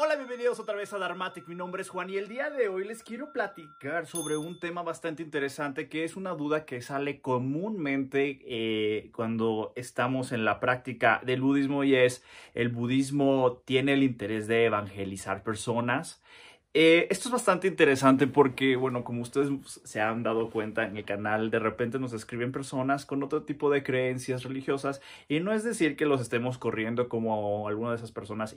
Hola, bienvenidos otra vez a Dharmatic. Mi nombre es Juan y el día de hoy les quiero platicar sobre un tema bastante interesante que es una duda que sale comúnmente eh, cuando estamos en la práctica del budismo y es, ¿el budismo tiene el interés de evangelizar personas? Eh, esto es bastante interesante porque, bueno, como ustedes se han dado cuenta en el canal, de repente nos escriben personas con otro tipo de creencias religiosas y no es decir que los estemos corriendo como algunas de esas personas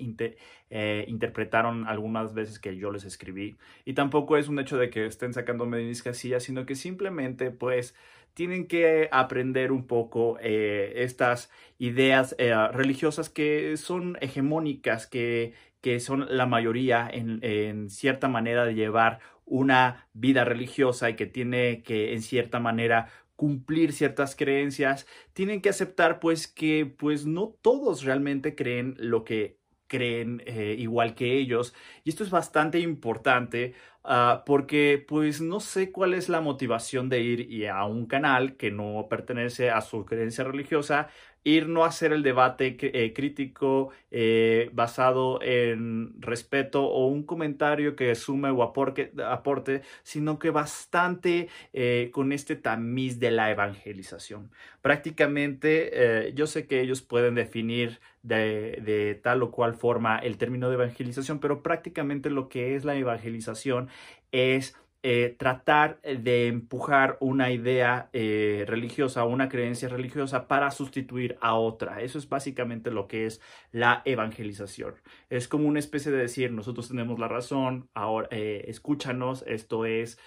eh, interpretaron algunas veces que yo les escribí. Y tampoco es un hecho de que estén sacándome de mis casillas, sino que simplemente pues tienen que aprender un poco eh, estas ideas religiosas que son hegemónicas, que que son la mayoría en, cierta manera de llevar una vida religiosa y que tiene que en cierta manera cumplir ciertas creencias, tienen que aceptar pues que pues no todos realmente creen lo que creen eh, igual que ellos. Y esto es bastante importante ah, porque pues no sé cuál es la motivación de ir a un canal que no pertenece a su creencia religiosa ir no a hacer el debate eh, crítico eh, basado en respeto o un comentario que sume o aporte, sino que bastante eh, con este tamiz de la evangelización. Prácticamente yo sé que ellos pueden definir de, de, tal o cual forma el término de evangelización, pero prácticamente lo que es la evangelización es eh, tratar de empujar una idea eh, religiosa, una creencia religiosa para sustituir a otra. Eso es básicamente lo que es la evangelización. Es como una especie de decir, nosotros tenemos la razón, ahora eh, escúchanos, esto es,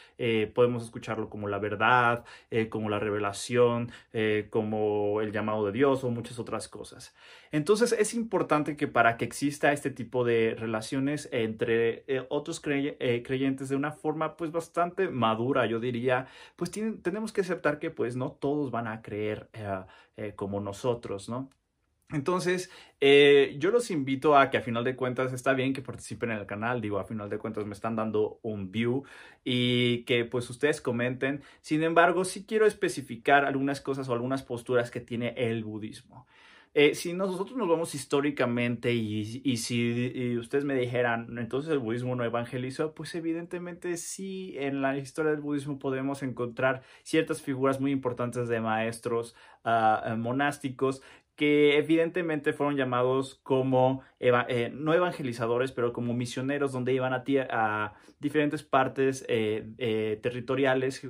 podemos escucharlo como la verdad, como la revelación, como el llamado de Dios o muchas otras cosas. Entonces es importante que para que exista este tipo de relaciones entre otros creyentes de una forma pues bastante madura, yo diría, pues tenemos que aceptar que pues no todos van a creer eh, eh, como nosotros, ¿no? Entonces, eh, yo los invito a que a final de cuentas está bien que participen en el canal, digo, a final de cuentas me están dando un view y que pues ustedes comenten. Sin embargo, sí quiero especificar algunas cosas o algunas posturas que tiene el budismo. Eh, si nosotros nos vamos históricamente y, y si ustedes me dijeran, entonces el budismo no evangelizó, pues evidentemente sí, en la historia del budismo podemos encontrar ciertas figuras muy importantes de maestros uh, monásticos que evidentemente fueron llamados como, eh, no evangelizadores, pero como misioneros, donde iban a, diferentes partes eh, territoriales,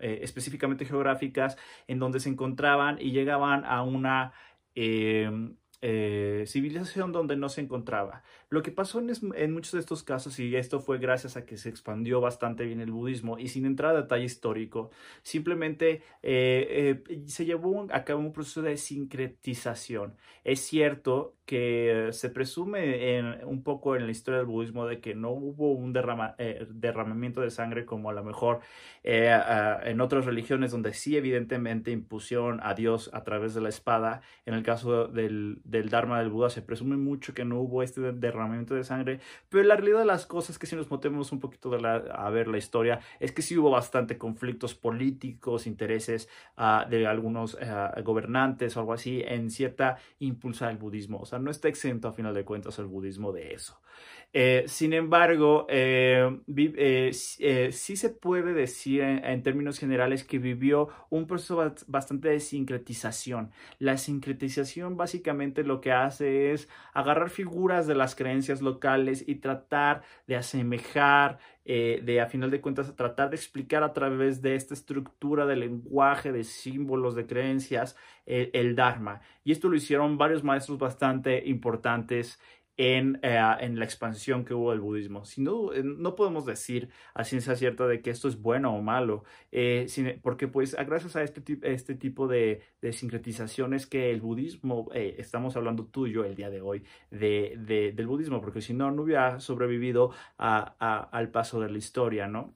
específicamente geográficas, en donde se encontraban y llegaban a una Em, eh, civilización donde no se encontraba. Lo que pasó en, muchos de estos casos, y esto fue gracias a que se expandió bastante bien el budismo, y sin entrar a detalle histórico, simplemente eh, eh, se llevó a cabo un proceso de sincretización. Es cierto que se presume un poco en la historia del budismo de que no hubo un derramamiento de sangre como a lo mejor en otras religiones donde sí evidentemente impusieron a Dios a través de la espada. En el caso del, del Dharma del Buda se presume mucho que no hubo este derramamiento de sangre, pero la realidad de las cosas que si nos metemos un poquito de a ver la historia es que sí hubo bastante conflictos políticos, intereses ah, de algunos ah, gobernantes o algo así en cierta impulsa del budismo. O sea, no está exento a final de cuentas el budismo de eso. Eh, sin embargo, eh, eh, sí se puede decir en, términos generales que vivió un proceso bastante de sincretización. La sincretización básicamente lo que hace es agarrar figuras de las creencias locales y tratar de asemejar de a final de cuentas tratar de explicar a través de esta estructura de lenguaje, de símbolos, de creencias, el Dharma. Y esto lo hicieron varios maestros bastante importantes en, eh, en, la expansión que hubo del budismo. Si no, eh, no podemos decir a ciencia cierta de que esto es bueno o malo, eh, porque pues gracias a este, este tipo de, de, sincretizaciones que el budismo, estamos hablando tú y yo el día de hoy de, de del budismo, porque si no, no hubiera sobrevivido a, a, al paso de la historia, ¿no?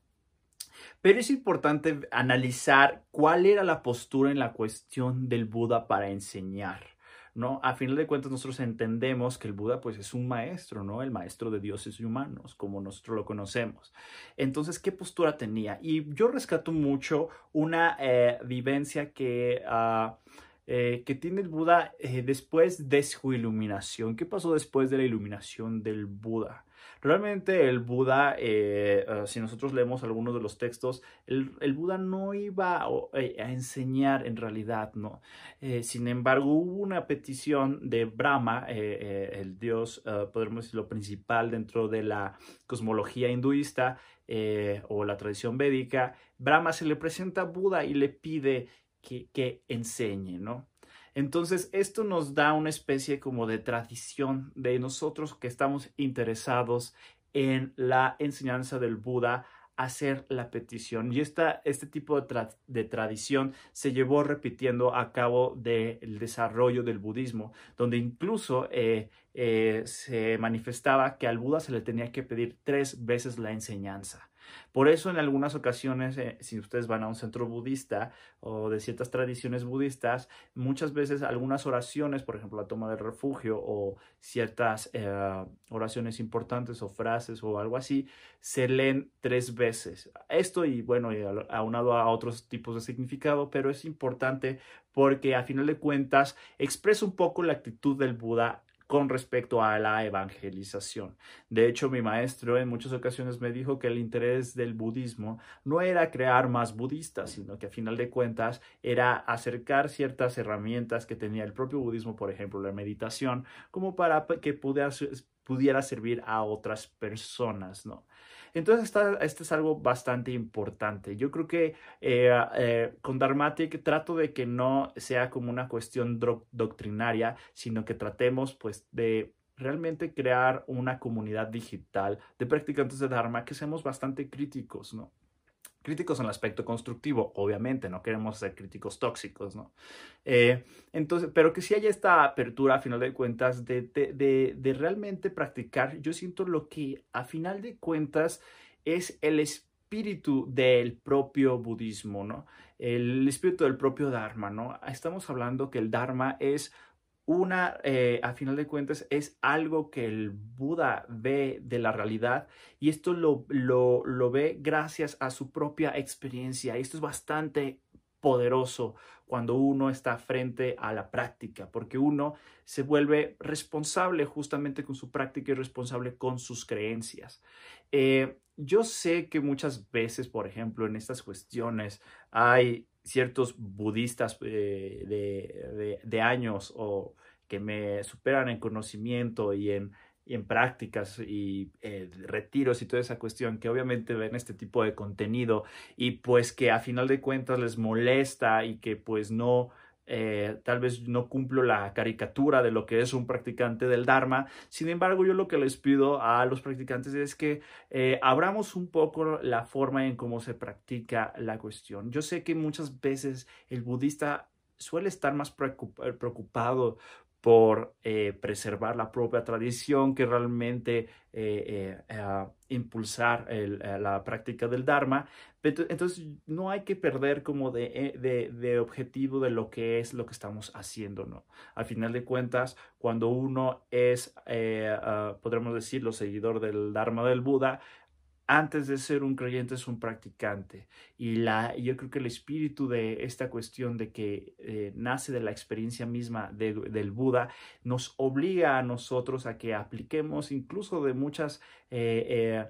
Pero es importante analizar cuál era la postura en la cuestión del Buda para enseñar. ¿No? A final de cuentas nosotros entendemos que el Buda pues es un maestro, ¿no? El maestro de dioses y humanos, como nosotros lo conocemos. Entonces, ¿qué postura tenía? Y yo rescato mucho una eh, vivencia que... Uh, eh, que tiene el Buda eh, después de su iluminación. ¿Qué pasó después de la iluminación del Buda? Realmente el Buda, eh, ah, si nosotros leemos algunos de los textos, el, Buda no iba a, enseñar en realidad, ¿no? sin embargo, hubo una petición de Brahma, el dios, podemos decirlo, principal dentro de la cosmología hinduista o la tradición védica. Brahma se le presenta a Buda y le pide que, enseñe, ¿no? Entonces, esto nos da una especie como de tradición de nosotros que estamos interesados en la enseñanza del Buda hacer la petición. Y esta, este tipo de, tradición se llevó repitiendo a cabo del desarrollo del budismo, donde incluso eh, eh, se manifestaba que al Buda se le tenía que pedir tres veces la enseñanza. Por eso en algunas ocasiones, eh, si ustedes van a un centro budista o de ciertas tradiciones budistas, muchas veces algunas oraciones, por ejemplo la toma del refugio o ciertas eh, oraciones importantes o frases o algo así, se leen tres veces. Esto y bueno, aunado a otros tipos de significado, pero es importante porque a final de cuentas expresa un poco la actitud del Buda con respecto a la evangelización. De hecho, mi maestro en muchas ocasiones me dijo que el interés del budismo no era crear más budistas, sino que a final de cuentas era acercar ciertas herramientas que tenía el propio budismo, por ejemplo, la meditación, como para que pudiera, pudiera servir a otras personas, ¿no? Entonces, esto es algo bastante importante. Yo creo que eh, eh, con Dharmatic trato de que no sea como una cuestión doctrinaria, sino que tratemos pues de realmente crear una comunidad digital de practicantes de Dharma que seamos bastante críticos, ¿no? Críticos en el aspecto constructivo, obviamente, no queremos ser críticos tóxicos, ¿no? Eh, entonces, pero que si haya esta apertura, a final de cuentas, de, de, de, realmente practicar, yo siento lo que a final de cuentas es el espíritu del propio budismo, ¿no? El espíritu del propio Dharma, ¿no? Estamos hablando que el Dharma es una, eh, a final de cuentas, es algo que el Buda ve de la realidad y esto lo, lo, ve gracias a su propia experiencia. Esto es bastante poderoso cuando uno está frente a la práctica, porque uno se vuelve responsable justamente con su práctica y responsable con sus creencias. Eh, yo sé que muchas veces, por ejemplo, en estas cuestiones hay ciertos budistas eh, de, años o que me superan en conocimiento y en, prácticas y eh, retiros y toda esa cuestión que obviamente ven este tipo de contenido y pues que a final de cuentas les molesta y que pues no eh, tal vez no cumplo la caricatura de lo que es un practicante del Dharma. Sin embargo, yo lo que les pido a los practicantes es que eh, abramos un poco la forma en cómo se practica la cuestión. Yo sé que muchas veces el budista suele estar más preocupado por eh, preservar la propia tradición que realmente eh, eh, impulsar la práctica del Dharma. Entonces no hay que perder como de, de, objetivo de lo que es lo que estamos haciendo, ¿no? Al final de cuentas, cuando uno es, uh, podremos decirlo, seguidor del Dharma del Buda, antes de ser un creyente es un practicante. Y la, yo creo que el espíritu de esta cuestión de que eh, nace de la experiencia misma del Buda nos obliga a nosotros a que apliquemos incluso de muchas eh, eh,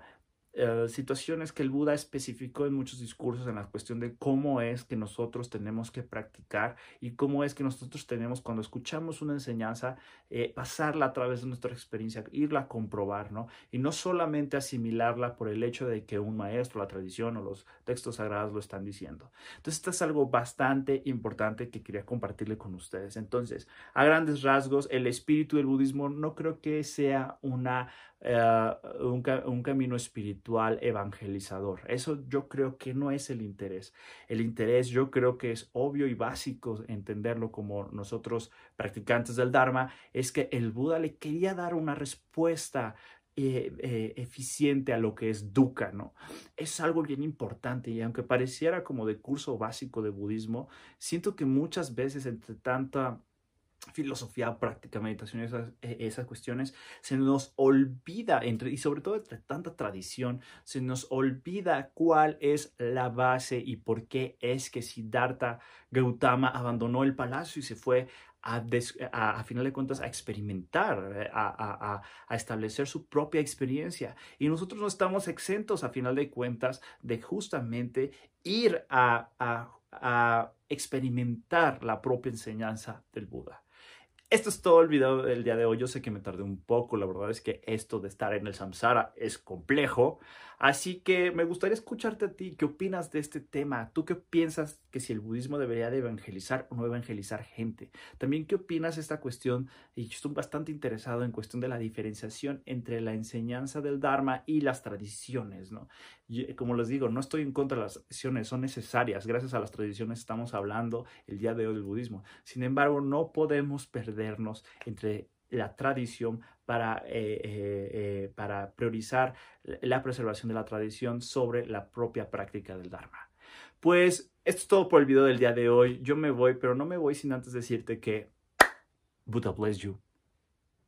eh, situaciones que el Buda especificó en muchos discursos en la cuestión de cómo es que nosotros tenemos que practicar y cómo es que nosotros tenemos cuando escuchamos una enseñanza eh, pasarla a través de nuestra experiencia, irla a comprobar, ¿no? Y no solamente asimilarla por el hecho de que un maestro, la tradición o los textos sagrados lo están diciendo. Entonces, esto es algo bastante importante que quería compartirle con ustedes. Entonces, a grandes rasgos, el espíritu del budismo no creo que sea una eh, un, camino espiritual evangelizador. Eso yo creo que no es el interés. El interés yo creo que es obvio y básico entenderlo como nosotros practicantes del Dharma, es que el Buda le quería dar una respuesta eh, eh, eficiente a lo que es dukkha, ¿no? Es algo bien importante y aunque pareciera como de curso básico de budismo, siento que muchas veces entre tanta filosofía, práctica, meditación, esas, e, esas cuestiones, se nos olvida, entre, y sobre todo entre tanta tradición, se nos olvida cuál es la base y por qué es que Siddhartha Gautama abandonó el palacio y se fue a, a, final de cuentas a experimentar, a, a, establecer su propia experiencia. Y nosotros no estamos exentos a final de cuentas de justamente ir a experimentar la propia enseñanza del Buda. Esto es todo el video del día de hoy. Yo sé que me tardé un poco. La verdad es que esto de estar en el samsara es complejo. Así que me gustaría escucharte a ti. ¿Qué opinas de este tema? ¿Tú qué piensas que si el budismo debería de evangelizar o no evangelizar gente? También, ¿qué opinas de esta cuestión? Y yo estoy bastante interesado en cuestión de la diferenciación entre la enseñanza del Dharma y las tradiciones, ¿no? como les digo, no estoy en contra de las tradiciones, son necesarias. Gracias a las tradiciones estamos hablando el día de hoy del budismo. Sin embargo, no podemos perdernos entre la tradición para, eh, eh, eh, para priorizar la preservación de la tradición sobre la propia práctica del Dharma. Pues esto es todo por el video del día de hoy. Yo me voy, pero no me voy sin antes decirte que Buddha bless you.